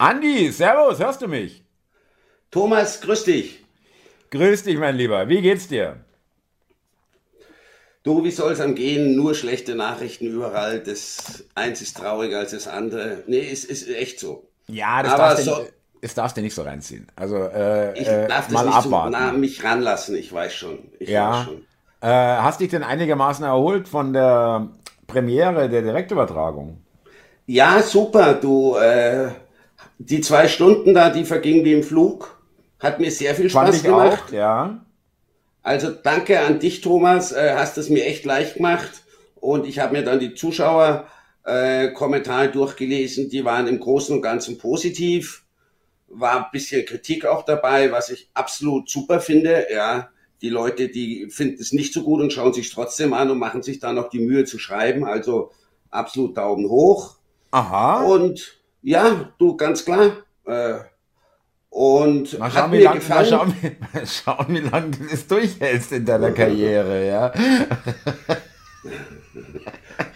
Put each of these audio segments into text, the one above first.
Andi, servus, hörst du mich? Thomas, grüß dich. Grüß dich, mein Lieber. Wie geht's dir? Du, wie soll es am gehen? Nur schlechte Nachrichten überall. Das eins ist trauriger als das andere. Nee, es ist, ist echt so. Ja, das darfst, so, du, das darfst du nicht so reinziehen. Also äh, ich darf das mal nicht abwarten. so nah mich ranlassen. Ich weiß schon. Ich ja. Weiß schon. Äh, hast dich denn einigermaßen erholt von der Premiere der Direktübertragung? Ja, super. Du, äh, die zwei Stunden da, die vergingen wie im Flug. Hat mir sehr viel Spaß gemacht. Auch, ja. Also danke an dich, Thomas. Äh, hast es mir echt leicht gemacht. Und ich habe mir dann die Zuschauer äh, Kommentare durchgelesen. Die waren im Großen und Ganzen positiv. War ein bisschen Kritik auch dabei, was ich absolut super finde. Ja, die Leute, die finden es nicht so gut und schauen sich trotzdem an und machen sich dann noch die Mühe zu schreiben. Also absolut Daumen hoch. Aha. Und ja, du ganz klar. Äh, und mal schauen, mir lang, gefallen. Mal schauen, mal schauen, wie lange du das durchhältst in deiner Karriere, ja.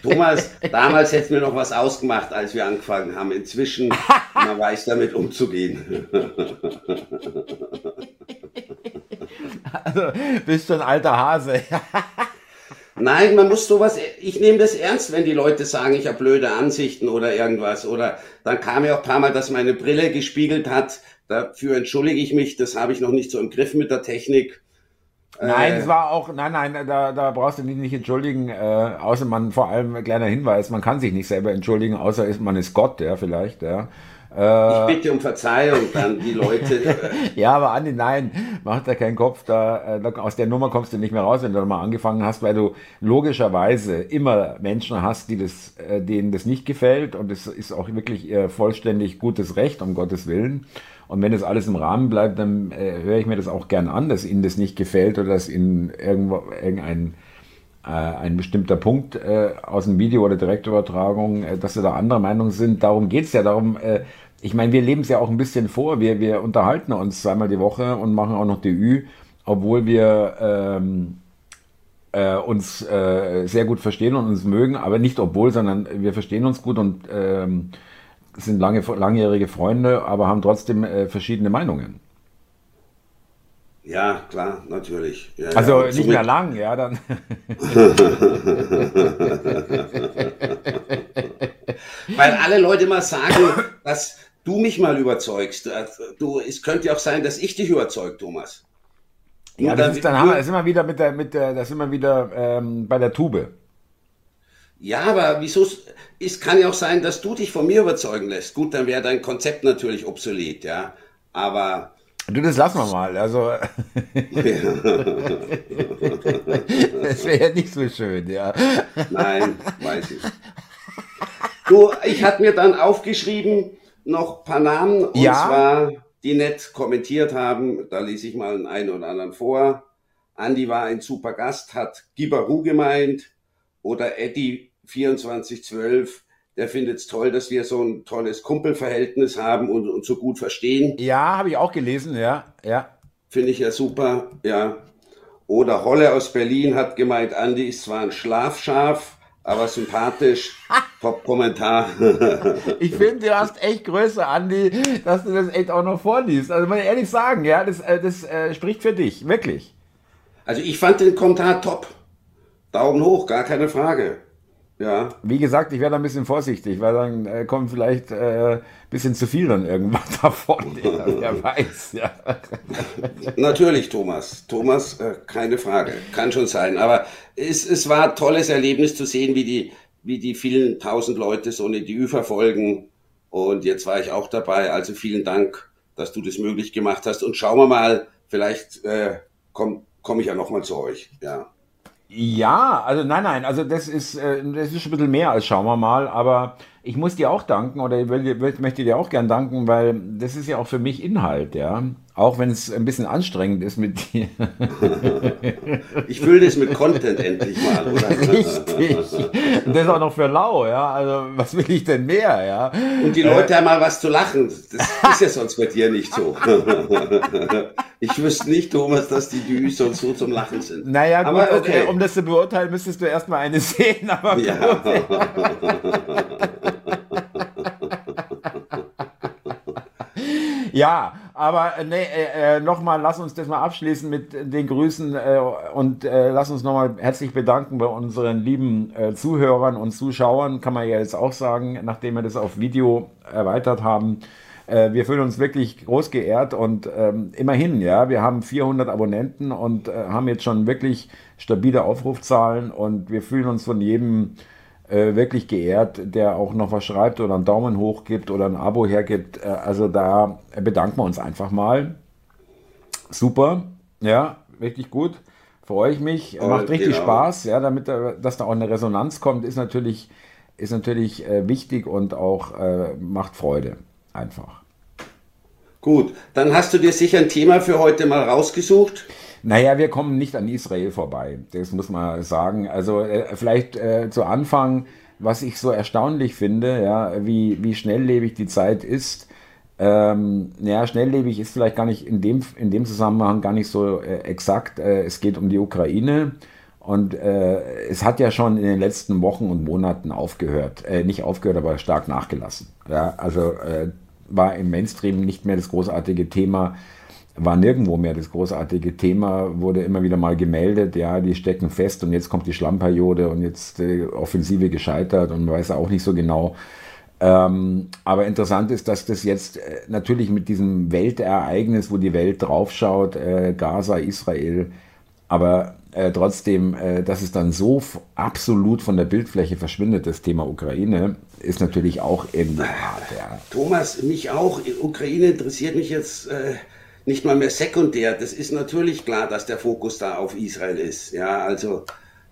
Thomas, damals hätten wir noch was ausgemacht, als wir angefangen haben. Inzwischen, man weiß damit umzugehen. also, bist du ein alter Hase. Nein, man muss sowas, ich nehme das ernst, wenn die Leute sagen, ich habe blöde Ansichten oder irgendwas. Oder dann kam ja auch ein paar Mal, dass meine Brille gespiegelt hat. Dafür entschuldige ich mich, das habe ich noch nicht so im Griff mit der Technik. Nein, äh, es war auch, nein, nein, da, da brauchst du dich nicht entschuldigen, äh, außer man, vor allem, kleiner Hinweis, man kann sich nicht selber entschuldigen, außer man ist Gott, ja, vielleicht, ja. Äh, ich bitte um Verzeihung dann die Leute. ja, aber Andi, nein, mach da keinen Kopf, da, äh, aus der Nummer kommst du nicht mehr raus, wenn du mal angefangen hast, weil du logischerweise immer Menschen hast, die das, äh, denen das nicht gefällt und es ist auch wirklich ihr vollständig gutes Recht, um Gottes Willen. Und wenn das alles im Rahmen bleibt, dann äh, höre ich mir das auch gern an, dass Ihnen das nicht gefällt oder dass Ihnen irgendwo irgendein ein bestimmter Punkt äh, aus dem Video oder Direktübertragung, äh, dass Sie da anderer Meinung sind. Darum geht's ja. Darum, äh, ich meine, wir leben es ja auch ein bisschen vor. Wir, wir unterhalten uns zweimal die Woche und machen auch noch DÜ, obwohl wir ähm, äh, uns äh, sehr gut verstehen und uns mögen, aber nicht obwohl, sondern wir verstehen uns gut und ähm, sind lange, langjährige Freunde, aber haben trotzdem äh, verschiedene Meinungen. Ja, klar, natürlich. Ja, also ja, nicht mehr lang, ja, dann. Weil alle Leute mal sagen, dass du mich mal überzeugst. Du, es könnte ja auch sein, dass ich dich überzeugt, Thomas. Ja, das ist dann haben wir, sind wir wieder mit der, mit der, da sind wir wieder ähm, bei der Tube. Ja, aber wieso? Es kann ja auch sein, dass du dich von mir überzeugen lässt. Gut, dann wäre dein Konzept natürlich obsolet, ja. Aber. Du, das lassen wir mal. Also. das wäre ja nicht so schön, ja. Nein, weiß ich. Du, ich hatte mir dann aufgeschrieben, noch ein paar Namen, und ja? zwar, die nett kommentiert haben. Da lese ich mal einen oder anderen vor. Andi war ein super Gast, hat Gibaru gemeint oder Eddie 2412, der findet es toll, dass wir so ein tolles Kumpelverhältnis haben und uns so gut verstehen. Ja, habe ich auch gelesen, ja, ja. Finde ich ja super, ja. Oder Holle aus Berlin hat gemeint, Andi ist zwar ein Schlafschaf, aber sympathisch. Top-Kommentar. ich finde, du hast echt Größe, Andi, dass du das echt auch noch vorliest. Also muss ich ehrlich sagen, ja, das, äh, das äh, spricht für dich, wirklich. Also ich fand den Kommentar top. Daumen hoch, gar keine Frage. Ja. Wie gesagt, ich werde ein bisschen vorsichtig, weil dann äh, kommt vielleicht ein äh, bisschen zu viel dann irgendwann davon. Wer weiß, ja. Natürlich, Thomas. Thomas, äh, keine Frage. Kann schon sein. Aber es, es war ein tolles Erlebnis zu sehen, wie die, wie die vielen tausend Leute so eine DÜ verfolgen. Und jetzt war ich auch dabei. Also vielen Dank, dass du das möglich gemacht hast. Und schauen wir mal, vielleicht äh, komme komm ich ja nochmal zu euch. Ja. Ja, also nein, nein, also das ist, äh, das ist ein bisschen mehr als schauen wir mal, aber ich muss dir auch danken oder ich möchte dir auch gern danken, weil das ist ja auch für mich Inhalt, ja. Auch wenn es ein bisschen anstrengend ist mit dir. Ich fülle das mit Content endlich mal, oder? Richtig. Und das auch noch für lau, ja. Also was will ich denn mehr, ja? Und die Leute äh, haben mal was zu lachen. Das ist ja sonst bei dir nicht so. Ich wüsste nicht, Thomas, dass die Dü sonst so zum Lachen sind. Naja, gut, aber okay. um das zu beurteilen, müsstest du erstmal eine sehen, aber ja. ja, aber äh, nee, äh, äh nochmal, lass uns das mal abschließen mit den Grüßen äh, und äh, lass uns nochmal herzlich bedanken bei unseren lieben äh, Zuhörern und Zuschauern, kann man ja jetzt auch sagen, nachdem wir das auf Video erweitert haben. Wir fühlen uns wirklich groß geehrt und ähm, immerhin, ja, wir haben 400 Abonnenten und haben jetzt schon wirklich stabile Aufrufzahlen und wir fühlen uns von jedem äh, wirklich geehrt, der auch noch was schreibt oder einen Daumen hoch gibt oder ein Abo hergibt. Äh, also da bedanken wir uns einfach mal. Super, ja, richtig gut. Freue ich mich, oh, macht richtig genau. Spaß, ja, damit dass da auch eine Resonanz kommt, ist natürlich, ist natürlich äh, wichtig und auch äh, macht Freude einfach. Gut, dann hast du dir sicher ein Thema für heute mal rausgesucht. Naja, wir kommen nicht an Israel vorbei, das muss man sagen. Also äh, vielleicht äh, zu Anfang, was ich so erstaunlich finde, ja, wie, wie schnelllebig die Zeit ist. Ähm, ja, schnelllebig ist vielleicht gar nicht in dem, in dem Zusammenhang gar nicht so äh, exakt. Äh, es geht um die Ukraine. Und äh, es hat ja schon in den letzten Wochen und Monaten aufgehört, äh, nicht aufgehört, aber stark nachgelassen. Ja, also äh, war im Mainstream nicht mehr das großartige Thema war nirgendwo mehr das großartige Thema, wurde immer wieder mal gemeldet, ja, die stecken fest und jetzt kommt die Schlammperiode und jetzt die Offensive gescheitert und man weiß auch nicht so genau. Ähm, aber interessant ist, dass das jetzt äh, natürlich mit diesem Weltereignis, wo die Welt draufschaut, äh, Gaza, Israel, aber äh, trotzdem, äh, dass es dann so absolut von der Bildfläche verschwindet, das Thema Ukraine, ist natürlich auch irgendwie hart. Ja. Thomas, mich auch. Ukraine interessiert mich jetzt äh, nicht mal mehr sekundär. Das ist natürlich klar, dass der Fokus da auf Israel ist. Ja, also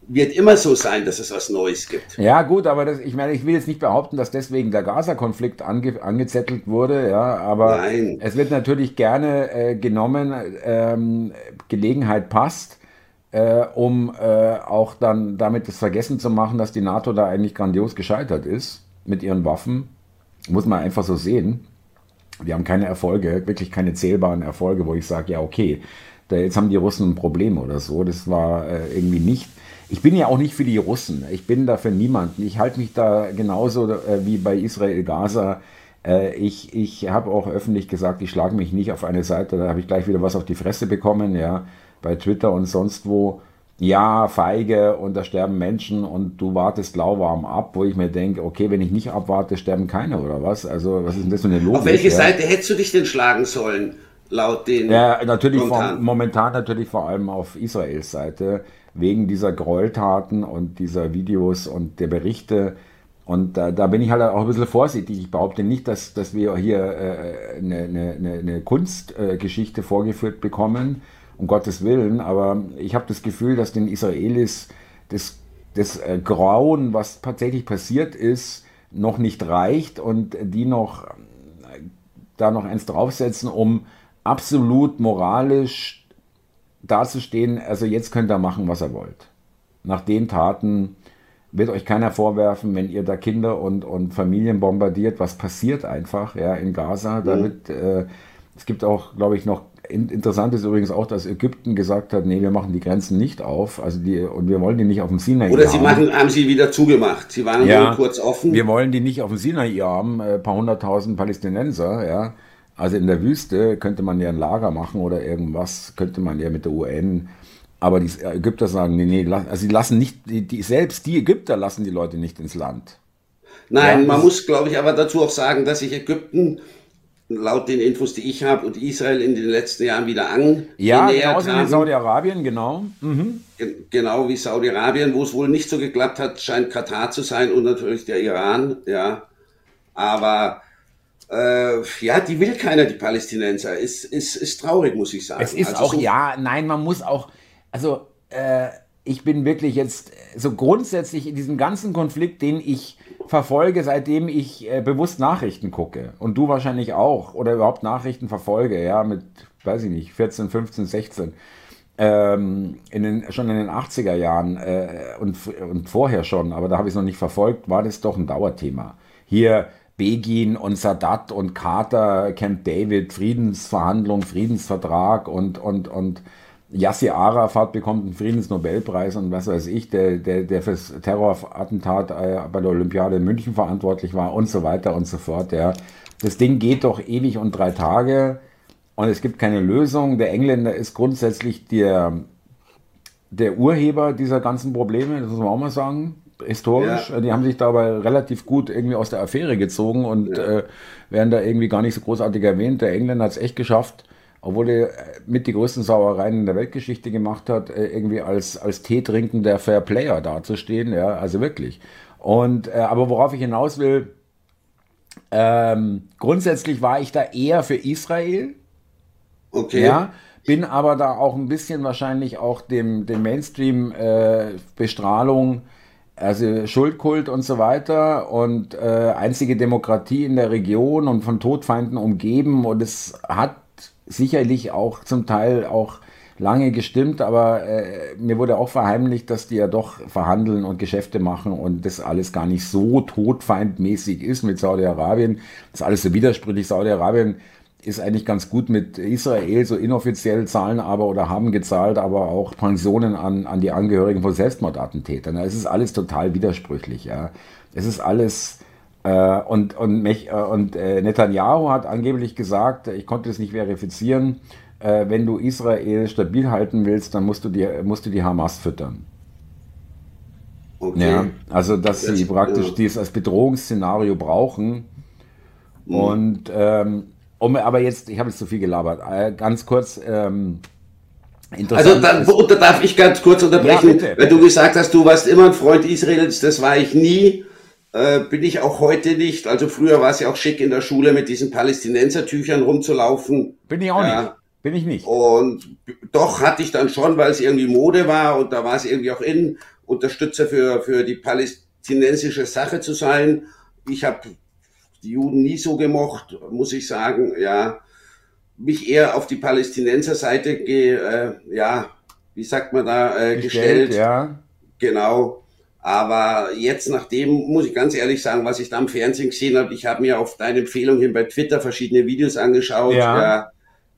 wird immer so sein, dass es was Neues gibt. Ja, gut, aber das, ich meine, ich will jetzt nicht behaupten, dass deswegen der Gaza-Konflikt ange, angezettelt wurde, ja, aber Nein. es wird natürlich gerne äh, genommen, ähm, Gelegenheit passt, äh, um äh, auch dann damit das vergessen zu machen, dass die NATO da eigentlich grandios gescheitert ist mit ihren Waffen. Muss man einfach so sehen. Wir haben keine Erfolge, wirklich keine zählbaren Erfolge, wo ich sage, ja, okay, da jetzt haben die Russen ein Problem oder so. Das war äh, irgendwie nicht. Ich bin ja auch nicht für die Russen. Ich bin da für niemanden. Ich halte mich da genauso äh, wie bei Israel-Gaza. Äh, ich ich habe auch öffentlich gesagt, ich schlage mich nicht auf eine Seite. Da habe ich gleich wieder was auf die Fresse bekommen, ja, bei Twitter und sonst wo ja, feige und da sterben Menschen und du wartest lauwarm ab, wo ich mir denke, okay, wenn ich nicht abwarte, sterben keine oder was? Also, was ist denn das für eine Logik? Auf welche ja? Seite hättest du dich denn schlagen sollen, laut den. Ja, natürlich momentan, vor, momentan natürlich vor allem auf Israels Seite, wegen dieser Gräueltaten und dieser Videos und der Berichte. Und da, da bin ich halt auch ein bisschen vorsichtig. Ich behaupte nicht, dass, dass wir hier äh, eine, eine, eine Kunstgeschichte äh, vorgeführt bekommen um Gottes Willen, aber ich habe das Gefühl, dass den Israelis das, das äh, Grauen, was tatsächlich passiert ist, noch nicht reicht und die noch äh, da noch eins draufsetzen, um absolut moralisch dazustehen, also jetzt könnt ihr machen, was ihr wollt. Nach den Taten wird euch keiner vorwerfen, wenn ihr da Kinder und, und Familien bombardiert, was passiert einfach ja, in Gaza. Mhm. Damit, äh, es gibt auch, glaube ich, noch Interessant ist übrigens auch, dass Ägypten gesagt hat, nee, wir machen die Grenzen nicht auf, also die, und wir wollen die nicht auf dem Sinai Oder sie machen, haben sie wieder zugemacht. Sie waren ja, nur kurz offen. Wir wollen die nicht auf dem Sinai haben, ein äh, paar hunderttausend Palästinenser, ja. Also in der Wüste könnte man ja ein Lager machen oder irgendwas, könnte man ja mit der UN. Aber die Ägypter sagen, nee, nee, also sie lassen nicht, die, die, selbst die Ägypter lassen die Leute nicht ins Land. Nein, ja, man muss, glaube ich, aber dazu auch sagen, dass sich Ägypten laut den Infos, die ich habe, und Israel in den letzten Jahren wieder an. Ja, genauso wie Saudi-Arabien, genau. Mhm. Genau wie Saudi-Arabien, wo es wohl nicht so geklappt hat, scheint Katar zu sein und natürlich der Iran, ja. Aber äh, ja, die will keiner, die Palästinenser. Ist, ist, ist traurig, muss ich sagen. Es ist also auch, so ja, nein, man muss auch, also äh, ich bin wirklich jetzt so grundsätzlich in diesem ganzen Konflikt, den ich verfolge, seitdem ich äh, bewusst Nachrichten gucke. Und du wahrscheinlich auch. Oder überhaupt Nachrichten verfolge, ja, mit, weiß ich nicht, 14, 15, 16. Ähm, in den, schon in den 80er Jahren äh, und, und vorher schon, aber da habe ich es noch nicht verfolgt, war das doch ein Dauerthema. Hier Begin und Sadat und Carter, Camp David, Friedensverhandlung, Friedensvertrag und, und, und Yasser Arafat bekommt einen Friedensnobelpreis und was weiß ich, der, der, der fürs Terrorattentat äh, bei der Olympiade in München verantwortlich war und so weiter und so fort. Ja. das Ding geht doch ewig und drei Tage und es gibt keine Lösung. Der Engländer ist grundsätzlich der, der Urheber dieser ganzen Probleme, das muss man auch mal sagen historisch. Ja. Die haben sich dabei relativ gut irgendwie aus der Affäre gezogen und ja. äh, werden da irgendwie gar nicht so großartig erwähnt. Der Engländer hat es echt geschafft, obwohl er mit die größten Sauereien in der Weltgeschichte gemacht hat, äh, irgendwie als, als Teetrinkender Fair Player dazustehen. Ja, also wirklich. Und, äh, aber worauf ich hinaus will, ähm, grundsätzlich war ich da eher für Israel. Okay. Ja, bin aber da auch ein bisschen wahrscheinlich auch dem, dem Mainstream-Bestrahlung, äh, also Schuldkult und so weiter und äh, einzige Demokratie in der Region und von Todfeinden umgeben und es hat sicherlich auch zum Teil auch lange gestimmt, aber äh, mir wurde auch verheimlicht, dass die ja doch verhandeln und Geschäfte machen und das alles gar nicht so todfeindmäßig ist mit Saudi-Arabien. Das ist alles so widersprüchlich. Saudi-Arabien ist eigentlich ganz gut mit Israel, so inoffiziell zahlen aber oder haben gezahlt, aber auch Pensionen an, an die Angehörigen von Selbstmordattentätern. Es ist alles total widersprüchlich. Ja. Es ist alles und, und, mich, äh, und äh, Netanyahu hat angeblich gesagt, ich konnte es nicht verifizieren, äh, wenn du Israel stabil halten willst, dann musst du die, musst du die Hamas füttern. Okay. Ja, also dass das, sie praktisch ja. dies als Bedrohungsszenario brauchen. Mhm. Und ähm, um, aber jetzt, ich habe jetzt zu viel gelabert. Äh, ganz kurz. Ähm, also dann, da darf ich ganz kurz unterbrechen, ja, weil du gesagt hast, du warst immer ein Freund Israels, das war ich nie. Äh, bin ich auch heute nicht. Also früher war es ja auch schick in der Schule mit diesen Palästinensertüchern rumzulaufen. Bin ich auch ja. nicht. Bin ich nicht. Und doch hatte ich dann schon, weil es irgendwie Mode war und da war es irgendwie auch in, Unterstützer für, für die palästinensische Sache zu sein. Ich habe die Juden nie so gemocht, muss ich sagen. Ja, mich eher auf die Palästinenser-Seite ge, äh, ja, wie sagt man da, äh, gestellt. gestellt. Ja. Genau. Aber jetzt, nachdem, muss ich ganz ehrlich sagen, was ich da im Fernsehen gesehen habe, ich habe mir auf deine Empfehlung hin bei Twitter verschiedene Videos angeschaut. Ja.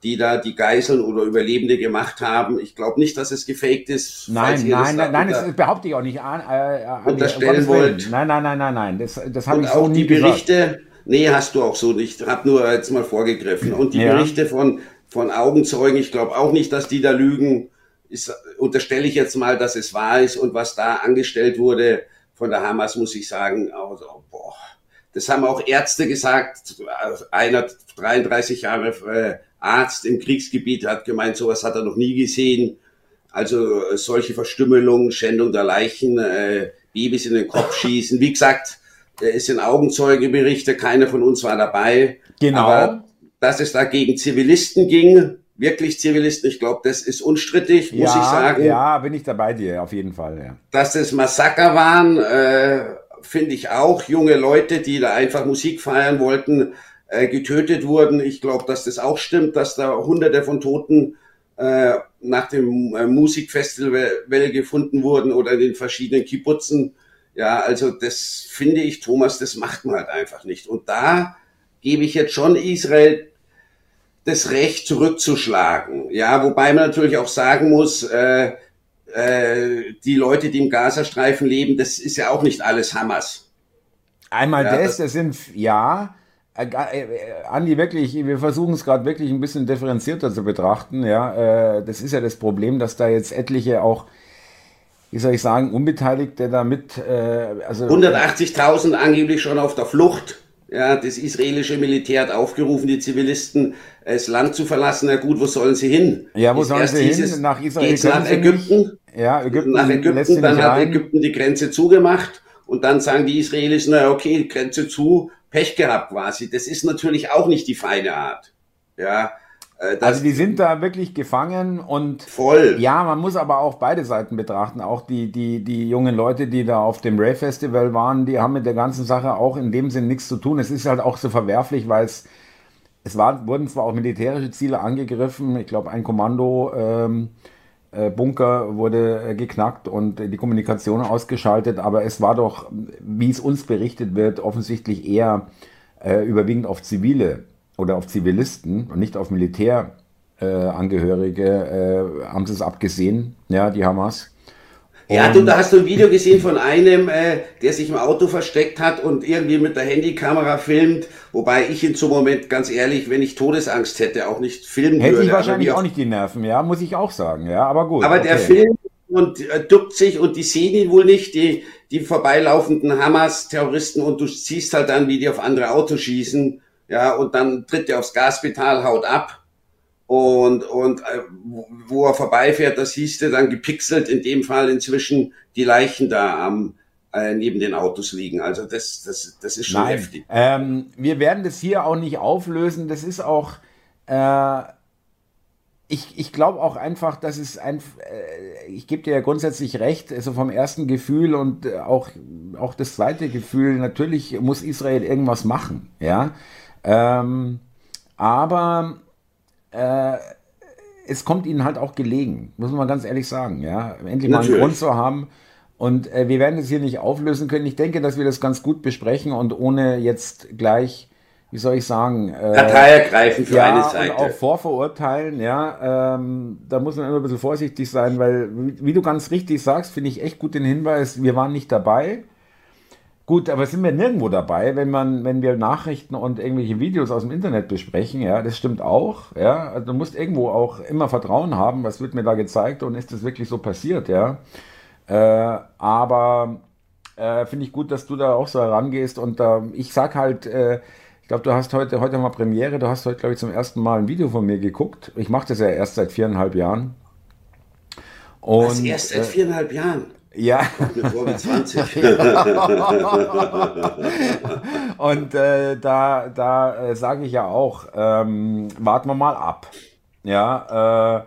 die da die Geiseln oder Überlebende gemacht haben. Ich glaube nicht, dass es gefaked ist. Nein, nein, nein, nein, das behaupte ich auch nicht an. Äh, unterstellen wollt. Nein, nein, nein, nein, nein, das, das habe ich so auch nie die Berichte, nee, hast du auch so nicht. Hab nur jetzt mal vorgegriffen. Und die. Berichte von, von Augenzeugen, ich glaube auch nicht, dass die da lügen. Ist, unterstelle ich jetzt mal, dass es wahr ist und was da angestellt wurde von der Hamas, muss ich sagen, also, boah, das haben auch Ärzte gesagt, einer 33 Jahre äh, Arzt im Kriegsgebiet hat gemeint, sowas hat er noch nie gesehen. Also äh, solche Verstümmelungen, Schändung der Leichen, äh, Babys in den Kopf schießen. Wie gesagt, es sind Augenzeugeberichte, keiner von uns war dabei. Genau. Aber dass es da gegen Zivilisten ging, wirklich Zivilisten, ich glaube, das ist unstrittig, muss ja, ich sagen. Ja, bin ich dabei dir, auf jeden Fall. Ja. Dass es Massaker waren, äh, finde ich auch. Junge Leute, die da einfach Musik feiern wollten, äh, getötet wurden. Ich glaube, dass das auch stimmt, dass da hunderte von Toten äh, nach dem äh, Musikfestival gefunden wurden oder in den verschiedenen Kibbutzen. Ja, also das finde ich, Thomas, das macht man halt einfach nicht. Und da gebe ich jetzt schon Israel das Recht zurückzuschlagen. Ja, wobei man natürlich auch sagen muss, äh, äh, die Leute, die im Gazastreifen leben, das ist ja auch nicht alles Hamas. Einmal ja, das, das sind, ja, äh, äh, Andi, wirklich, wir versuchen es gerade wirklich ein bisschen differenzierter zu betrachten. Ja, äh, das ist ja das Problem, dass da jetzt etliche auch, wie soll ich sagen, Unbeteiligte damit, äh, also 180.000 angeblich schon auf der Flucht. Ja, das israelische Militär hat aufgerufen, die Zivilisten das Land zu verlassen. Na gut, wo sollen sie hin? Ja, wo ist sollen sie hin? Nach Israel? Geht's nach Ägypten? Ja, Ägypten. Nach Ägypten, dann hat rein. Ägypten die Grenze zugemacht und dann sagen die Israelis, na okay, Grenze zu, Pech gehabt quasi. Das ist natürlich auch nicht die feine Art. Ja. Äh, also die sind da wirklich gefangen und voll. Ja, man muss aber auch beide Seiten betrachten. Auch die, die, die jungen Leute, die da auf dem Ray Festival waren, die haben mit der ganzen Sache auch in dem Sinn nichts zu tun. Es ist halt auch so verwerflich, weil es, es war, wurden zwar auch militärische Ziele angegriffen. Ich glaube, ein Kommando ähm, äh, Bunker wurde äh, geknackt und die Kommunikation ausgeschaltet, aber es war doch, wie es uns berichtet wird, offensichtlich eher äh, überwiegend auf Zivile oder auf Zivilisten und nicht auf Militärangehörige, äh, haben sie es abgesehen, ja, die Hamas. Ja, du, da hast du ein Video gesehen von einem, äh, der sich im Auto versteckt hat und irgendwie mit der Handykamera filmt, wobei ich in so Moment, ganz ehrlich, wenn ich Todesangst hätte, auch nicht filmen hätte würde. Hätte ich wahrscheinlich auch nicht die Nerven, ja, muss ich auch sagen, ja, aber gut. Aber okay. der Film und äh, duckt sich und die sehen ihn wohl nicht, die, die vorbeilaufenden Hamas-Terroristen und du siehst halt dann, wie die auf andere Autos schießen, ja, und dann tritt er aufs Gaspedal, haut ab und, und äh, wo er vorbeifährt, das hieß dann gepixelt, in dem Fall inzwischen die Leichen da am äh, neben den Autos liegen. Also das, das, das ist schon Nein. heftig. Ähm, wir werden das hier auch nicht auflösen. Das ist auch, äh, ich, ich glaube auch einfach, dass es ein, äh, ich gebe dir ja grundsätzlich recht, also vom ersten Gefühl und äh, auch, auch das zweite Gefühl, natürlich muss Israel irgendwas machen, ja. Ähm, aber äh, es kommt ihnen halt auch gelegen, muss man ganz ehrlich sagen, ja. Endlich mal einen Grund zu haben. Und äh, wir werden es hier nicht auflösen können. Ich denke, dass wir das ganz gut besprechen und ohne jetzt gleich, wie soll ich sagen, äh, Partei ergreifen für ja, eine Seite. Und auch vorverurteilen, ja. Ähm, da muss man immer ein bisschen vorsichtig sein, weil, wie, wie du ganz richtig sagst, finde ich echt gut den Hinweis, wir waren nicht dabei. Gut, aber sind wir nirgendwo dabei, wenn man, wenn wir Nachrichten und irgendwelche Videos aus dem Internet besprechen, ja, das stimmt auch, ja. Also du musst irgendwo auch immer Vertrauen haben, was wird mir da gezeigt und ist das wirklich so passiert, ja. Äh, aber äh, finde ich gut, dass du da auch so herangehst und äh, ich sag halt, äh, ich glaube, du hast heute, heute mal Premiere, du hast heute, glaube ich, zum ersten Mal ein Video von mir geguckt. Ich mache das ja erst seit viereinhalb Jahren. Und, was, erst seit äh, viereinhalb Jahren? Ja. Und äh, da, da äh, sage ich ja auch, ähm, warten wir mal ab. Ja, äh,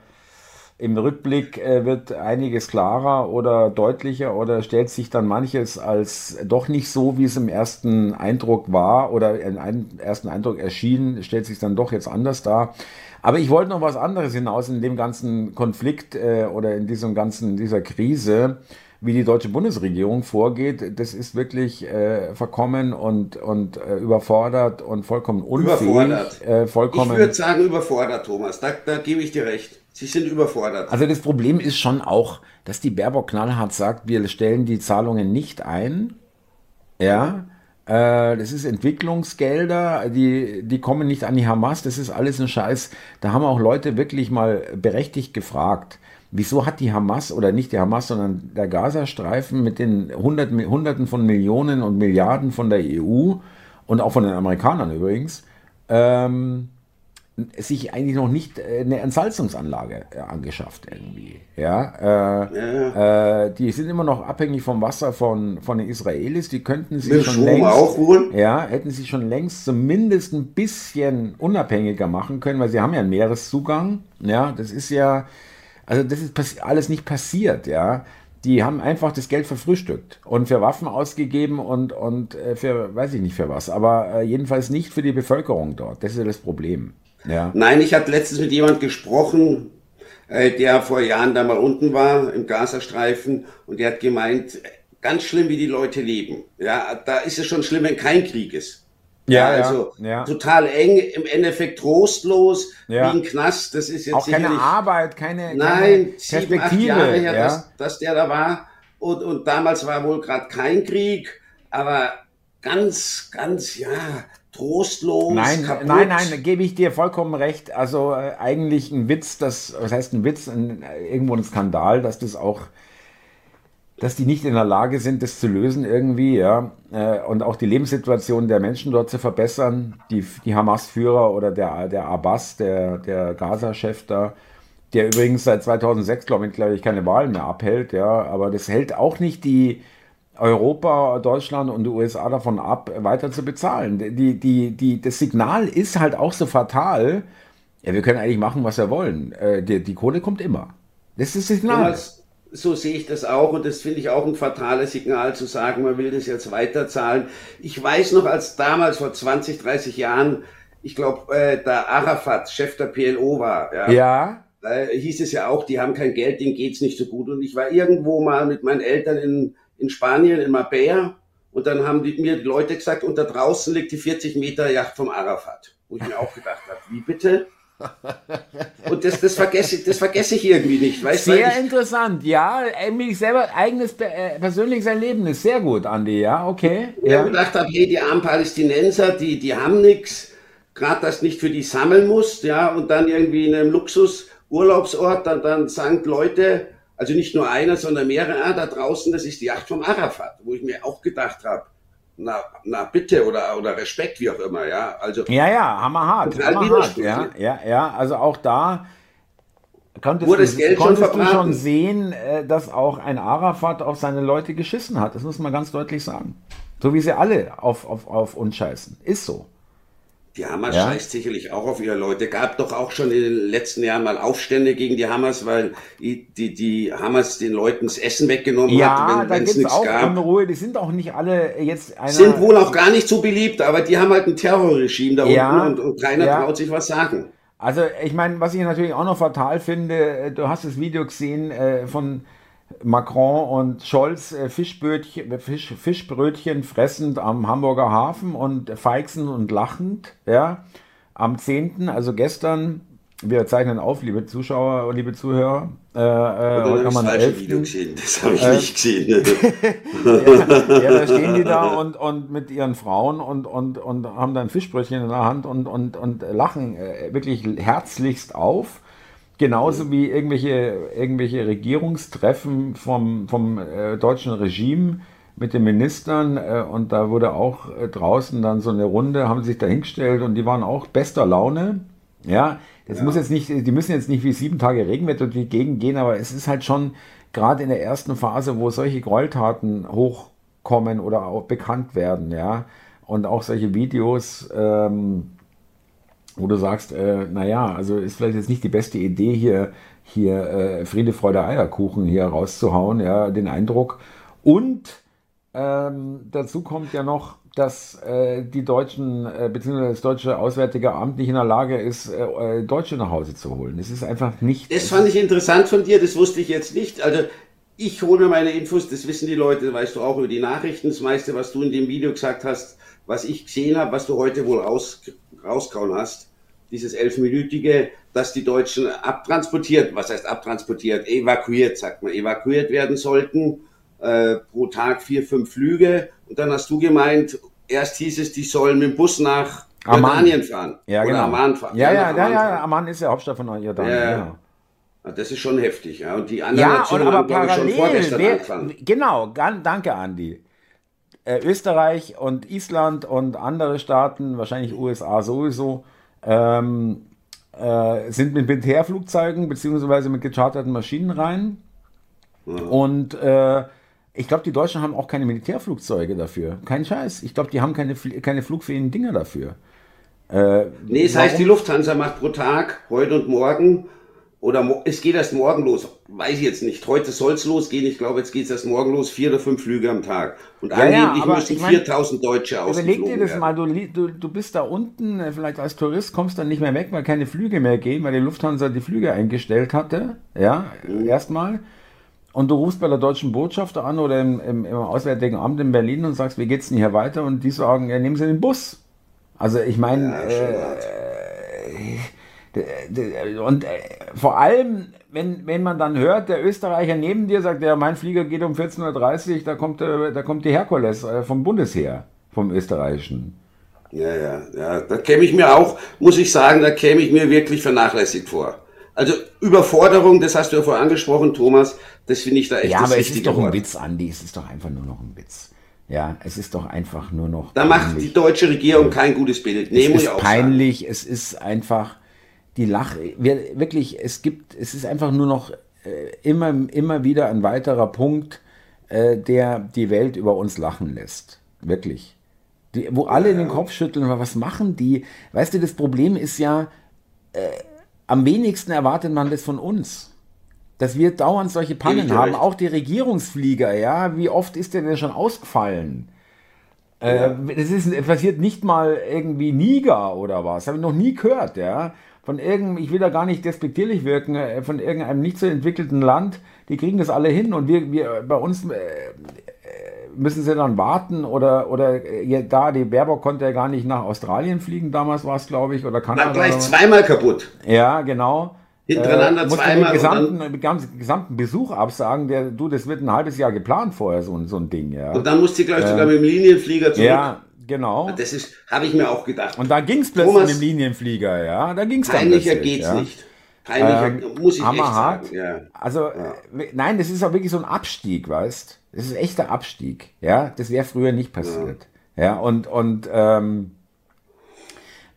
im Rückblick äh, wird einiges klarer oder deutlicher oder stellt sich dann manches als doch nicht so, wie es im ersten Eindruck war oder im ersten Eindruck erschien, stellt sich dann doch jetzt anders dar. Aber ich wollte noch was anderes hinaus in dem ganzen Konflikt äh, oder in diesem ganzen, dieser Krise wie die deutsche Bundesregierung vorgeht, das ist wirklich äh, verkommen und, und äh, überfordert und vollkommen unfähig. Überfordert. Äh, vollkommen, ich würde sagen überfordert, Thomas. Da, da gebe ich dir recht. Sie sind überfordert. Also das Problem ist schon auch, dass die Baerbock knallhart sagt, wir stellen die Zahlungen nicht ein. Ja. Äh, das ist Entwicklungsgelder, die, die kommen nicht an die Hamas, das ist alles ein Scheiß. Da haben auch Leute wirklich mal berechtigt gefragt. Wieso hat die Hamas oder nicht die Hamas, sondern der Gazastreifen mit den Hundert, Hunderten von Millionen und Milliarden von der EU und auch von den Amerikanern übrigens, ähm, sich eigentlich noch nicht äh, eine Entsalzungsanlage äh, angeschafft irgendwie. Ja, äh. Äh, die sind immer noch abhängig vom Wasser von, von den Israelis. Die könnten sich schon längst, wohl. ja, hätten sich schon längst zumindest ein bisschen unabhängiger machen können, weil sie haben ja einen Meereszugang. Ja, das ist ja also das ist alles nicht passiert, ja. Die haben einfach das Geld verfrühstückt und für Waffen ausgegeben und, und äh, für, weiß ich nicht für was, aber äh, jedenfalls nicht für die Bevölkerung dort. Das ist ja das Problem. Ja. Nein, ich hatte letztens mit jemand gesprochen, äh, der vor Jahren da mal unten war im Gazastreifen und der hat gemeint, ganz schlimm, wie die Leute leben. Ja, da ist es schon schlimm, wenn kein Krieg ist. Ja, ja also ja. total eng, im Endeffekt trostlos, ja. wie ein Knast. Das ist jetzt auch keine Arbeit, keine, nein, keine Perspektive. Sieben, acht Jahre her, ja. dass, dass der da war. Und, und damals war wohl gerade kein Krieg, aber ganz, ganz, ja, trostlos. Nein, kaputt. nein, nein, gebe ich dir vollkommen recht. Also äh, eigentlich ein Witz, das, was heißt ein Witz, ein, irgendwo ein Skandal, dass das auch dass die nicht in der Lage sind, das zu lösen irgendwie, ja, äh, und auch die Lebenssituation der Menschen dort zu verbessern. Die, die Hamas-Führer oder der, der Abbas, der, der Gaza-Chef da, der übrigens seit 2006, glaube ich, glaube ich, keine Wahlen mehr abhält, ja, aber das hält auch nicht die Europa, Deutschland und die USA davon ab, weiter zu bezahlen. Die, die, die, das Signal ist halt auch so fatal, ja, wir können eigentlich machen, was wir wollen. Äh, die, die Kohle kommt immer. Das ist das Signal. Thomas, so sehe ich das auch und das finde ich auch ein fatales Signal zu sagen, man will das jetzt weiterzahlen. Ich weiß noch, als damals vor 20, 30 Jahren, ich glaube, äh, der Arafat, Chef der PLO war, ja, ja. Äh, hieß es ja auch, die haben kein Geld, denen geht's nicht so gut. Und ich war irgendwo mal mit meinen Eltern in, in Spanien, in Marbella, und dann haben die, mir die Leute gesagt, und da draußen liegt die 40 Meter Yacht vom Arafat. Wo ich mir auch gedacht habe, wie bitte? Und das, das, vergesse, das vergesse ich irgendwie nicht. Weißt, sehr ich, interessant, ja. Mich selber eigenes äh, persönliches Erlebnis. Sehr gut, Andi, ja, okay. Ich ja. gedacht habe, hey, die armen Palästinenser, die, die haben nichts. Gerade das nicht für die sammeln musst, ja, und dann irgendwie in einem Luxus-Urlaubsort, dann, dann sagen Leute, also nicht nur einer, sondern mehrere, ah, da draußen, das ist die Yacht vom Arafat, wo ich mir auch gedacht habe, na, na bitte oder, oder Respekt, wie auch immer, ja. Also, ja, ja, hammerhart. hammerhart ja, ja, ja, also auch da konntest, Wurde das du, Geld konntest schon du schon sehen, äh, dass auch ein Arafat auf seine Leute geschissen hat. Das muss man ganz deutlich sagen. So wie sie alle auf, auf, auf uns scheißen. Ist so. Die Hamas ja. scheißt sicherlich auch auf ihre Leute. Gab doch auch schon in den letzten Jahren mal Aufstände gegen die Hamas, weil die, die, die Hamas den Leuten das Essen weggenommen ja, hat, wenn es nichts auch gab. Unruhe. Die sind auch nicht alle jetzt einer Sind wohl auch gar nicht so beliebt, aber die haben halt ein Terrorregime da ja, unten und, und keiner ja. traut sich was sagen. Also ich meine, was ich natürlich auch noch fatal finde, äh, du hast das Video gesehen äh, von Macron und Scholz äh, Fischbrötchen, Fisch, Fischbrötchen fressend am Hamburger Hafen und feixend und lachend, ja, am 10., also gestern, wir zeichnen auf, liebe Zuschauer und liebe Zuhörer. Äh, äh, kann man. Video gesehen. Das habe ich äh, nicht gesehen. ja, ja, da stehen die da und, und mit ihren Frauen und, und, und haben dann Fischbrötchen in der Hand und, und, und lachen äh, wirklich herzlichst auf. Genauso wie irgendwelche, irgendwelche Regierungstreffen vom, vom äh, deutschen Regime mit den Ministern äh, und da wurde auch äh, draußen dann so eine Runde, haben sich da hingestellt und die waren auch bester Laune. Ja, das ja. muss jetzt nicht, die müssen jetzt nicht wie sieben Tage Regenwetter durch die Gegend gehen, aber es ist halt schon gerade in der ersten Phase, wo solche Gräueltaten hochkommen oder auch bekannt werden, ja, und auch solche Videos, ähm, wo du sagst, äh, naja, also ist vielleicht jetzt nicht die beste Idee hier, hier äh, Friede, Freude, Eierkuchen hier rauszuhauen, ja, den Eindruck. Und ähm, dazu kommt ja noch, dass äh, die Deutschen, äh, beziehungsweise das deutsche Auswärtige Amt nicht in der Lage ist, äh, äh Deutsche nach Hause zu holen. Es ist einfach nicht. Das fand ich interessant von dir, das wusste ich jetzt nicht. Also ich hole mir meine Infos, das wissen die Leute, weißt du auch über die Nachrichten. Das meiste, was du in dem Video gesagt hast, was ich gesehen habe, was du heute wohl raus, rauskauen hast, dieses elfminütige, dass die Deutschen abtransportiert, was heißt abtransportiert, evakuiert, sagt man, evakuiert werden sollten, äh, pro Tag vier, fünf Flüge. Und dann hast du gemeint, erst hieß es, die sollen mit dem Bus nach Jordanien fahren. Ja, genau. Amman fahren. Ja, ja, ja, ja, Amman ist ja Hauptstadt von Jordanien. Ja, genau. Das ist schon heftig. Ja. Und die anderen ja, Nationen haben, glaube ich, schon vorgestern wer, angefangen. Genau, danke, Andi. Äh, Österreich und Island und andere Staaten, wahrscheinlich USA sowieso, ähm, äh, sind mit Militärflugzeugen beziehungsweise mit gecharterten Maschinen rein. Mhm. Und äh, ich glaube, die Deutschen haben auch keine Militärflugzeuge dafür. Kein Scheiß. Ich glaube, die haben keine, keine flugfähigen Dinger dafür. Äh, nee, es warum? heißt, die Lufthansa macht pro Tag, heute und morgen, oder es geht erst morgen los, weiß ich jetzt nicht. Heute soll es losgehen, ich glaube, jetzt geht es erst morgen los, vier oder fünf Flüge am Tag. Und ja, angeblich ja, müssen ich mein, 4000 Deutsche ausgeflogen Überleg dir das werden. mal, du, du, du bist da unten, äh, vielleicht als Tourist kommst dann nicht mehr weg, weil keine Flüge mehr gehen, weil die Lufthansa die Flüge eingestellt hatte, ja, mhm. erstmal. Und du rufst bei der deutschen Botschaft an oder im, im, im, Auswärtigen Amt in Berlin und sagst, wie geht's denn hier weiter? Und die sagen, ja, nehmen Sie den Bus. Also ich meine, ja, äh, und äh, vor allem, wenn, wenn man dann hört, der Österreicher neben dir sagt, ja, mein Flieger geht um 14.30 Uhr, da kommt, äh, da kommt die Herkules äh, vom Bundesheer, vom österreichischen. Ja, ja, ja, da käme ich mir auch, muss ich sagen, da käme ich mir wirklich vernachlässigt vor. Also Überforderung, das hast du ja vorher angesprochen, Thomas, das finde ich da echt Ja, aber es ist doch ein Wort. Witz, Andi, es ist doch einfach nur noch ein Witz. Ja, es ist doch einfach nur noch. Da peinlich. macht die deutsche Regierung kein gutes Bild. Nee, es ist peinlich, sagen. es ist einfach die Lache, wir, wirklich, es gibt, es ist einfach nur noch äh, immer, immer wieder ein weiterer Punkt, äh, der die Welt über uns lachen lässt. Wirklich. Die, wo alle in den Kopf schütteln, was machen die? Weißt du, das Problem ist ja, äh, am wenigsten erwartet man das von uns. Dass wir dauernd solche Pannen haben, auch die Regierungsflieger, ja. Wie oft ist der denn schon ausgefallen? Äh, das ist, passiert nicht mal irgendwie Niger oder was. Habe ich noch nie gehört, ja von irgendeinem, ich will da gar nicht despektierlich wirken, äh, von irgendeinem nicht so entwickelten Land, die kriegen das alle hin und wir, wir bei uns, äh, müssen sie dann warten oder, oder ja, da, die Baerbock konnte ja gar nicht nach Australien fliegen, damals war es, glaube ich, oder Kanada. War gleich zweimal kaputt. Ja, genau. Hintereinander äh, zweimal. Den gesamten, den ganzen, gesamten Besuch absagen, der, du, das wird ein halbes Jahr geplant vorher, so, so ein Ding, ja. Und dann musste ich gleich äh, sogar mit dem Linienflieger zurück. Ja, genau. Das ist, habe ich mir auch gedacht. Und da ging es plötzlich mit dem Linienflieger, ja. Da ging es dann Peinlicher geht's ja. nicht. Peinlicher, ähm, muss ich echt sagen. Ja. Also, ja. Nein, das ist auch wirklich so ein Abstieg, weißt Das ist echter Abstieg, ja. Das wäre früher nicht passiert. Ja, ja und, und, ähm,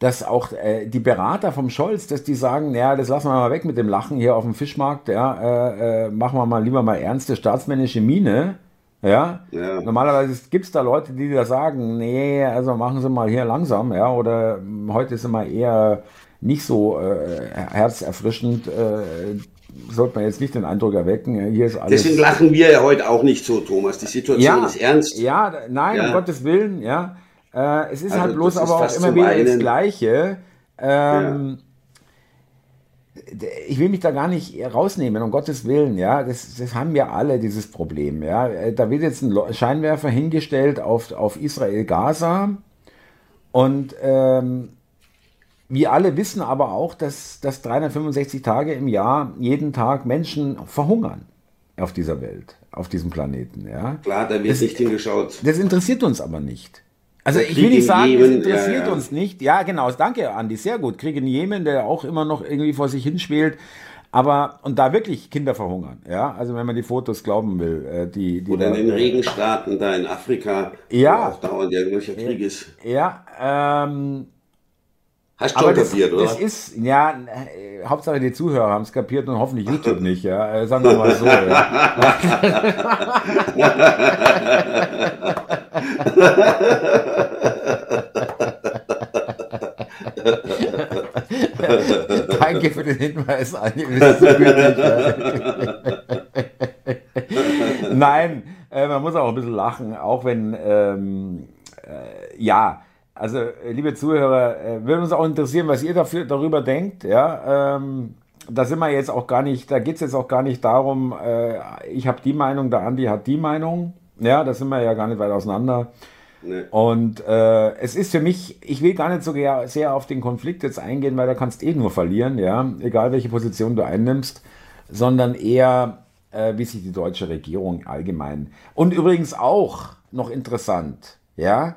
dass auch äh, die Berater vom Scholz, dass die sagen, ja, das lassen wir mal weg mit dem Lachen hier auf dem Fischmarkt, ja, äh, äh, machen wir mal lieber mal ernste staatsmännische Miene. Ja? ja. Normalerweise gibt es da Leute, die da sagen, nee, also machen Sie mal hier langsam, ja, oder hm, heute ist immer eher nicht so äh, herzerfrischend, äh, sollte man jetzt nicht den Eindruck erwecken, hier ist alles. Deswegen lachen wir ja heute auch nicht so, Thomas. Die Situation ja, ist ernst. Ja, nein, ja. um Gottes Willen, ja. Äh, es ist also halt bloß aber auch immer wieder das Gleiche. Ähm, ja. Ich will mich da gar nicht rausnehmen, um Gottes Willen, ja. Das, das haben wir alle, dieses Problem, ja. Äh, da wird jetzt ein Scheinwerfer hingestellt auf, auf Israel-Gaza und ähm, wir alle wissen aber auch, dass, dass 365 Tage im Jahr jeden Tag Menschen verhungern auf dieser Welt, auf diesem Planeten. Ja. Klar, da wird das, nicht hingeschaut. Das interessiert uns aber nicht. Also ich will nicht sagen, Jemen, das interessiert ja, ja. uns nicht. Ja, genau, danke Andi, sehr gut. Krieg in Jemen, der auch immer noch irgendwie vor sich hinschwelt. Aber, und da wirklich Kinder verhungern, ja, also wenn man die Fotos glauben will, äh, die, die Oder in den Regenstaaten da in Afrika, ja, auch dauernd irgendwelcher Krieg ist. Ja, ähm, Hast du schon kapiert, oder? Das ist, ja, äh, Hauptsache die Zuhörer haben es kapiert und hoffentlich YouTube nicht, ja. Äh, sagen wir mal so, ja. Danke für den Hinweis. So Nein, äh, man muss auch ein bisschen lachen, auch wenn, ähm, äh, ja, also liebe Zuhörer, äh, würde uns auch interessieren, was ihr dafür, darüber denkt. Ja, ähm, da sind wir jetzt auch gar nicht, da geht es jetzt auch gar nicht darum, äh, ich habe die Meinung, der Andi hat die Meinung. Ja, da sind wir ja gar nicht weit auseinander. Nee. Und äh, es ist für mich, ich will gar nicht so sehr auf den Konflikt jetzt eingehen, weil da kannst eh nur verlieren, ja, egal welche Position du einnimmst, sondern eher, äh, wie sich die deutsche Regierung allgemein. Und übrigens auch noch interessant, ja,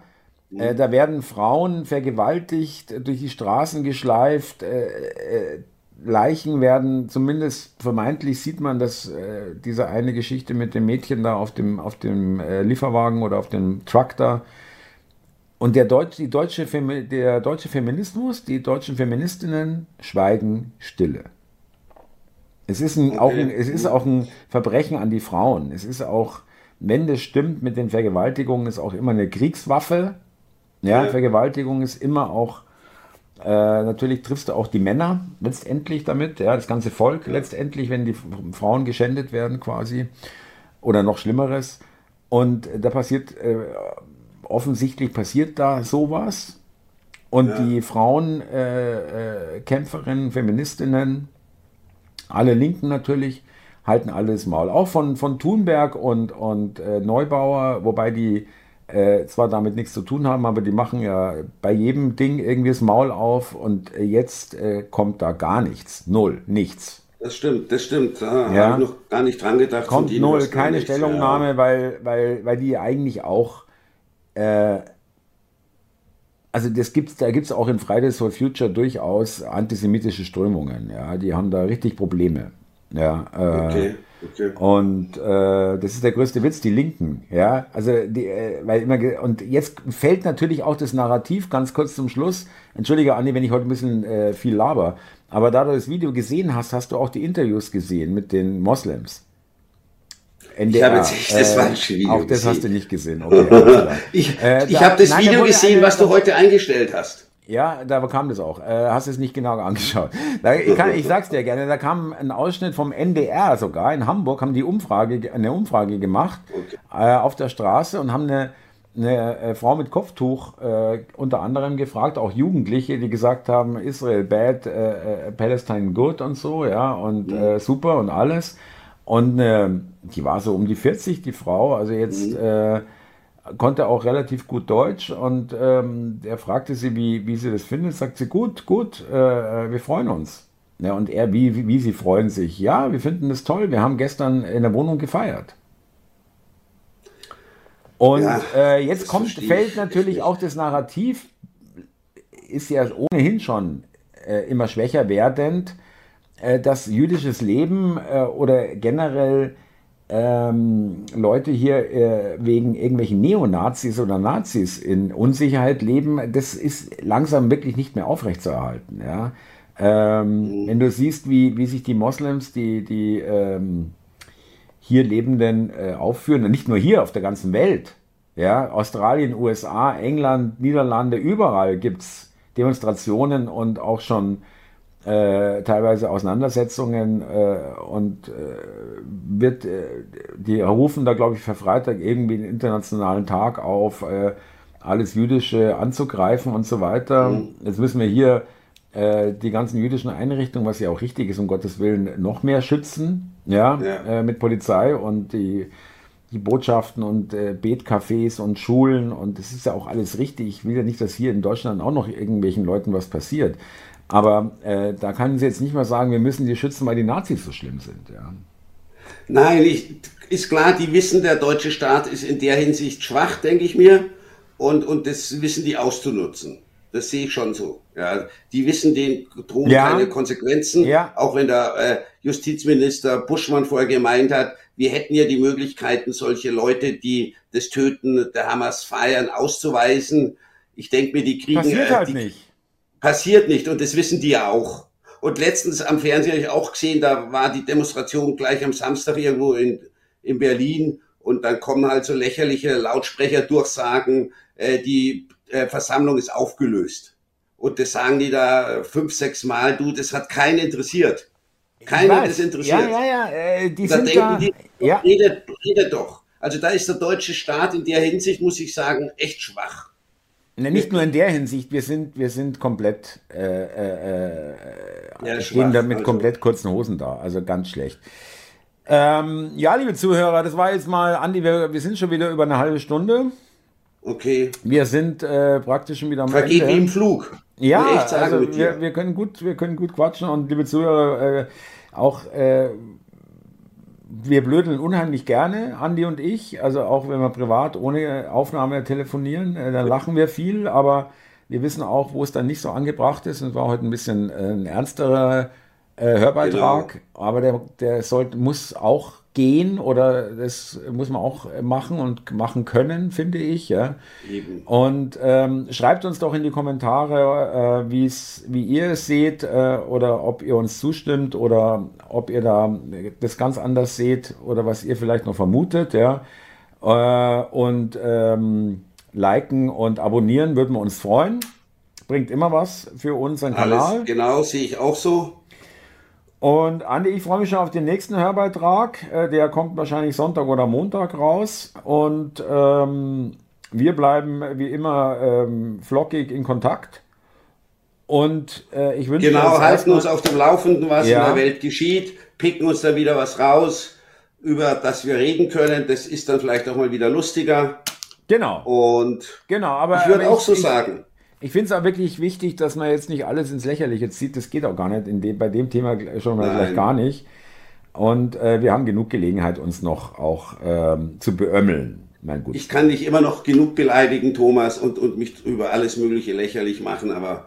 äh, mhm. da werden Frauen vergewaltigt, durch die Straßen geschleift, äh, äh, Leichen werden, zumindest vermeintlich sieht man, dass äh, diese eine Geschichte mit dem Mädchen da auf dem, auf dem äh, Lieferwagen oder auf dem Truck da. Und der, Deutsch, die deutsche der deutsche Feminismus, die deutschen Feministinnen schweigen stille. Es ist, ein, auch ein, es ist auch ein Verbrechen an die Frauen. Es ist auch, wenn das stimmt mit den Vergewaltigungen, ist auch immer eine Kriegswaffe. Ja, ja. Vergewaltigung ist immer auch äh, natürlich triffst du auch die Männer letztendlich damit, ja, das ganze Volk letztendlich, wenn die Frauen geschändet werden quasi oder noch Schlimmeres. Und da passiert, äh, offensichtlich passiert da sowas. Und ja. die Frauen, äh, äh, Kämpferinnen, Feministinnen, alle Linken natürlich, halten alles Maul. Auch von, von Thunberg und, und äh, Neubauer, wobei die äh, zwar damit nichts zu tun haben, aber die machen ja bei jedem Ding irgendwie das Maul auf und äh, jetzt äh, kommt da gar nichts. Null, nichts. Das stimmt, das stimmt. Da ja. habe ich noch gar nicht dran gedacht. Kommt null, keine nichts, Stellungnahme, ja. weil, weil, weil die eigentlich auch, äh, also das gibt's, da gibt es auch in Fridays for Future durchaus antisemitische Strömungen. Ja, die haben da richtig Probleme. Ja, äh, okay. Okay. Und äh, das ist der größte Witz, die Linken, ja. Also die, äh, weil immer und jetzt fällt natürlich auch das Narrativ ganz kurz zum Schluss. Entschuldige, Andi, wenn ich heute ein bisschen äh, viel laber, aber da du das Video gesehen hast, hast du auch die Interviews gesehen mit den Moslems. NDR. Ich habe jetzt nicht das äh, falsche Video Auch das gesehen. hast du nicht gesehen. Okay, ich äh, ich habe das nein, Video gesehen, was du heute eingestellt hast. Ja, da kam das auch. Äh, hast es nicht genau angeschaut. Da, ich, kann, ich sag's dir gerne, da kam ein Ausschnitt vom NDR sogar. In Hamburg haben die Umfrage, eine Umfrage gemacht okay. äh, auf der Straße und haben eine, eine äh, Frau mit Kopftuch äh, unter anderem gefragt, auch Jugendliche, die gesagt haben, Israel bad, äh, äh, Palestine good und so, ja, und mhm. super und alles. Und die war so um die 40, die Frau, also jetzt... Mhm konnte auch relativ gut Deutsch und ähm, er fragte sie, wie, wie sie das findet. Sagt sie, gut, gut, äh, wir freuen uns. Ja, und er, wie, wie, wie sie freuen sich. Ja, wir finden das toll. Wir haben gestern in der Wohnung gefeiert. Und ja, äh, jetzt kommt, fällt natürlich auch das Narrativ, ist ja ohnehin schon äh, immer schwächer werdend, äh, dass jüdisches Leben äh, oder generell ähm, Leute hier äh, wegen irgendwelchen Neonazis oder Nazis in Unsicherheit leben, das ist langsam wirklich nicht mehr aufrechtzuerhalten. Ja? Ähm, mhm. Wenn du siehst, wie, wie sich die Moslems, die, die ähm, hier Lebenden äh, aufführen, und nicht nur hier, auf der ganzen Welt, ja, Australien, USA, England, Niederlande, überall gibt es Demonstrationen und auch schon äh, teilweise Auseinandersetzungen äh, und äh, wird, äh, die rufen da, glaube ich, für Freitag irgendwie den internationalen Tag auf, äh, alles Jüdische anzugreifen und so weiter. Mhm. Jetzt müssen wir hier äh, die ganzen jüdischen Einrichtungen, was ja auch richtig ist, um Gottes Willen, noch mehr schützen, ja, ja. mit Polizei und die die Botschaften und äh, Betcafés und Schulen und das ist ja auch alles richtig. Ich will ja nicht, dass hier in Deutschland auch noch irgendwelchen Leuten was passiert. Aber äh, da kann sie jetzt nicht mal sagen, wir müssen die schützen, weil die Nazis so schlimm sind. Ja. Nein, ich, ist klar, die wissen, der deutsche Staat ist in der Hinsicht schwach, denke ich mir. Und, und das wissen die auszunutzen. Das sehe ich schon so. Ja, die wissen, denen drohen ja. keine Konsequenzen. Ja. Auch wenn der äh, Justizminister Buschmann vorher gemeint hat, wir hätten ja die Möglichkeiten, solche Leute, die das Töten der Hamas feiern, auszuweisen. Ich denke mir, die kriegen. Passiert äh, halt die, nicht. Passiert nicht und das wissen die ja auch. Und letztens am Fernseher habe ich auch gesehen, da war die Demonstration gleich am Samstag irgendwo in, in Berlin und dann kommen halt so lächerliche Lautsprecherdurchsagen, äh, die äh, Versammlung ist aufgelöst. Und das sagen die da fünf, sechs Mal, du, das hat keinen interessiert. Keiner das interessiert. Ja, ja, ja. Äh, die da sind da, die, ja. redet, redet doch. Also da ist der deutsche Staat in der Hinsicht, muss ich sagen, echt schwach. Ne, nicht nur in der Hinsicht, wir sind, wir sind komplett, äh, äh, äh ja, stehen da mit also. komplett kurzen Hosen da, also ganz schlecht. Ähm, ja, liebe Zuhörer, das war jetzt mal, Andi, wir, wir sind schon wieder über eine halbe Stunde. Okay. Wir sind äh, praktisch schon wieder am Vergeht Ende. wie im Flug. Ja, also wir, wir, können gut, wir können gut quatschen und liebe Zuhörer, äh, auch äh, wir blödeln unheimlich gerne, Andi und ich, also auch wenn wir privat ohne Aufnahme telefonieren, äh, dann lachen wir viel, aber wir wissen auch, wo es dann nicht so angebracht ist. Und es war heute ein bisschen äh, ein ernsterer äh, Hörbeitrag, genau. aber der, der sollte, muss auch gehen oder das muss man auch machen und machen können, finde ich. Ja. Eben. Und ähm, schreibt uns doch in die Kommentare, äh, wie ihr es seht äh, oder ob ihr uns zustimmt oder ob ihr da das ganz anders seht oder was ihr vielleicht noch vermutet. Ja. Äh, und ähm, liken und abonnieren würden wir uns freuen. Bringt immer was für unseren Kanal. Alles genau, sehe ich auch so. Und Andi, ich freue mich schon auf den nächsten Hörbeitrag. Äh, der kommt wahrscheinlich Sonntag oder Montag raus. Und ähm, wir bleiben wie immer ähm, flockig in Kontakt. Und äh, ich wünsche Genau, halten uns auf dem Laufenden, was ja. in der Welt geschieht, picken uns da wieder was raus, über das wir reden können. Das ist dann vielleicht auch mal wieder lustiger. Genau. Und genau, aber, ich würde auch so ich, sagen. Ich finde es auch wirklich wichtig, dass man jetzt nicht alles ins Lächerliche zieht. Das geht auch gar nicht, in dem, bei dem Thema schon mal gleich gar nicht. Und äh, wir haben genug Gelegenheit, uns noch auch ähm, zu beömmeln. Mein Gut. Ich kann dich immer noch genug beleidigen, Thomas, und, und mich über alles Mögliche lächerlich machen, aber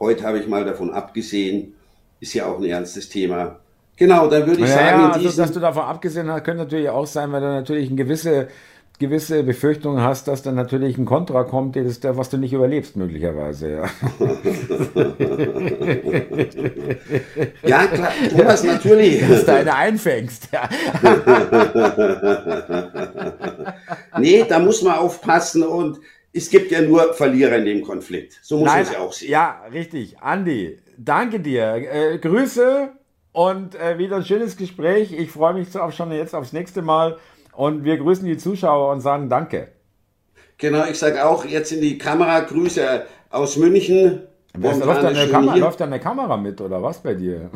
heute habe ich mal davon abgesehen. Ist ja auch ein ernstes Thema. Genau, dann würde ich ja, sagen. Ja, also, dass du davon abgesehen hast, könnte natürlich auch sein, weil du natürlich eine gewisse gewisse Befürchtungen hast, dass dann natürlich ein Kontra kommt, das, was du nicht überlebst, möglicherweise. Ja, ja klar, Thomas, natürlich. Dass du eine einfängst. Ja. nee, da muss man aufpassen und es gibt ja nur Verlierer in dem Konflikt. So muss man es ja auch sehen. Ja, richtig. Andi, danke dir. Äh, Grüße und äh, wieder ein schönes Gespräch. Ich freue mich auch schon jetzt aufs nächste Mal. Und wir grüßen die Zuschauer und sagen Danke. Genau, ich sage auch jetzt in die Kamera Grüße aus München. Was, läuft, da eine Kamera, läuft da eine Kamera mit oder was bei dir?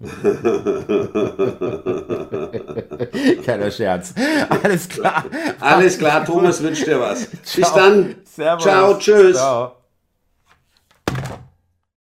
Keiner Scherz. Alles klar. Alles klar, Thomas wünscht dir was. Ciao. Bis dann. Servus. Ciao, tschüss. Ciao.